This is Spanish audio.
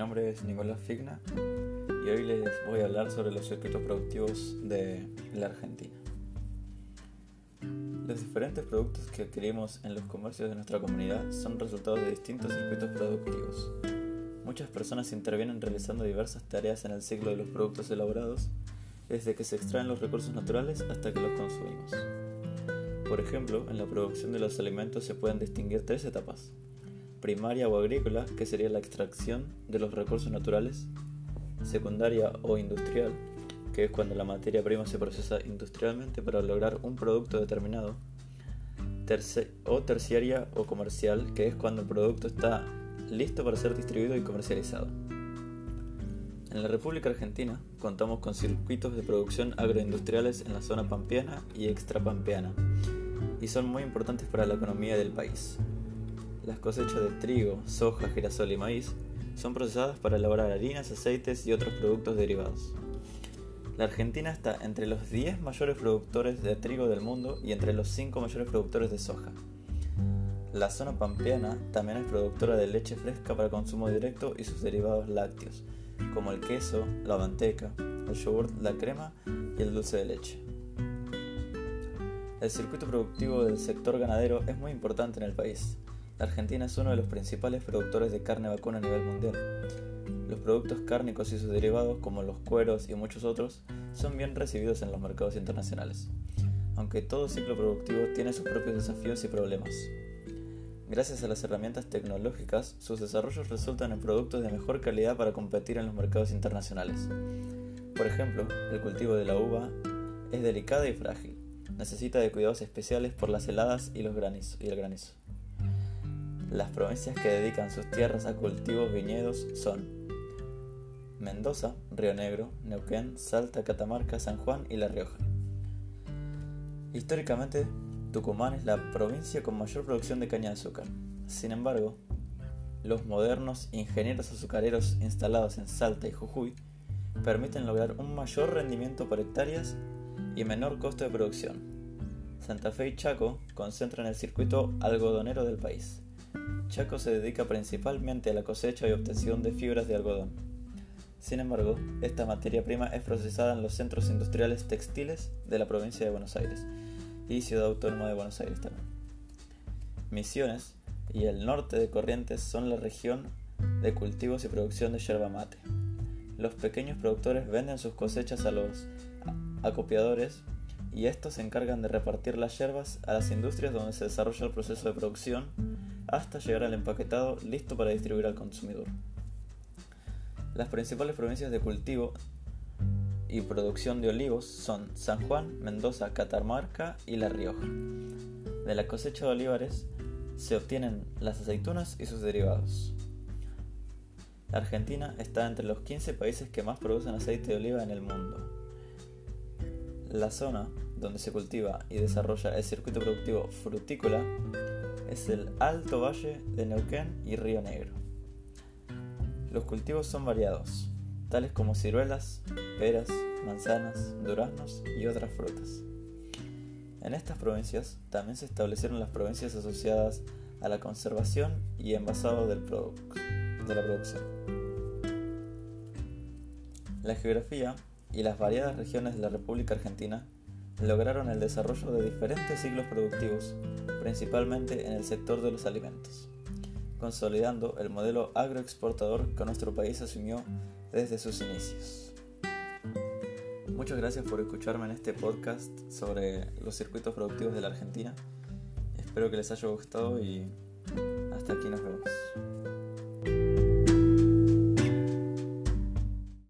nombre es Nicolás Figna y hoy les voy a hablar sobre los circuitos productivos de la Argentina. Los diferentes productos que adquirimos en los comercios de nuestra comunidad son resultados de distintos circuitos productivos. Muchas personas intervienen realizando diversas tareas en el ciclo de los productos elaborados, desde que se extraen los recursos naturales hasta que los consumimos. Por ejemplo, en la producción de los alimentos se pueden distinguir tres etapas primaria o agrícola, que sería la extracción de los recursos naturales, secundaria o industrial, que es cuando la materia prima se procesa industrialmente para lograr un producto determinado, o terciaria o comercial, que es cuando el producto está listo para ser distribuido y comercializado. En la República Argentina contamos con circuitos de producción agroindustriales en la zona pampeana y extrapampeana, y son muy importantes para la economía del país. Las cosechas de trigo, soja, girasol y maíz son procesadas para elaborar harinas, aceites y otros productos derivados. La Argentina está entre los 10 mayores productores de trigo del mundo y entre los 5 mayores productores de soja. La zona pampeana también es productora de leche fresca para consumo directo y sus derivados lácteos, como el queso, la manteca, el yogur, la crema y el dulce de leche. El circuito productivo del sector ganadero es muy importante en el país, Argentina es uno de los principales productores de carne vacuna a nivel mundial. Los productos cárnicos y sus derivados, como los cueros y muchos otros, son bien recibidos en los mercados internacionales, aunque todo ciclo productivo tiene sus propios desafíos y problemas. Gracias a las herramientas tecnológicas, sus desarrollos resultan en productos de mejor calidad para competir en los mercados internacionales. Por ejemplo, el cultivo de la uva es delicada y frágil, necesita de cuidados especiales por las heladas y, los y el granizo. Las provincias que dedican sus tierras a cultivos viñedos son Mendoza, Río Negro, Neuquén, Salta, Catamarca, San Juan y La Rioja. Históricamente, Tucumán es la provincia con mayor producción de caña de azúcar. Sin embargo, los modernos ingenieros azucareros instalados en Salta y Jujuy permiten lograr un mayor rendimiento por hectáreas y menor costo de producción. Santa Fe y Chaco concentran el circuito algodonero del país. Chaco se dedica principalmente a la cosecha y obtención de fibras de algodón. Sin embargo, esta materia prima es procesada en los centros industriales textiles de la provincia de Buenos Aires y Ciudad Autónoma de Buenos Aires también. Misiones y el norte de Corrientes son la región de cultivos y producción de yerba mate. Los pequeños productores venden sus cosechas a los acopiadores y estos se encargan de repartir las yerbas a las industrias donde se desarrolla el proceso de producción hasta llegar al empaquetado listo para distribuir al consumidor. Las principales provincias de cultivo y producción de olivos son San Juan, Mendoza, Catamarca y La Rioja. De la cosecha de olivares se obtienen las aceitunas y sus derivados. La Argentina está entre los 15 países que más producen aceite de oliva en el mundo. La zona donde se cultiva y desarrolla el circuito productivo frutícola es el Alto Valle de Neuquén y Río Negro. Los cultivos son variados, tales como ciruelas, peras, manzanas, duraznos y otras frutas. En estas provincias también se establecieron las provincias asociadas a la conservación y envasado del de la producción. La geografía y las variadas regiones de la República Argentina lograron el desarrollo de diferentes ciclos productivos, principalmente en el sector de los alimentos, consolidando el modelo agroexportador que nuestro país asumió desde sus inicios. Muchas gracias por escucharme en este podcast sobre los circuitos productivos de la Argentina. Espero que les haya gustado y hasta aquí nos vemos.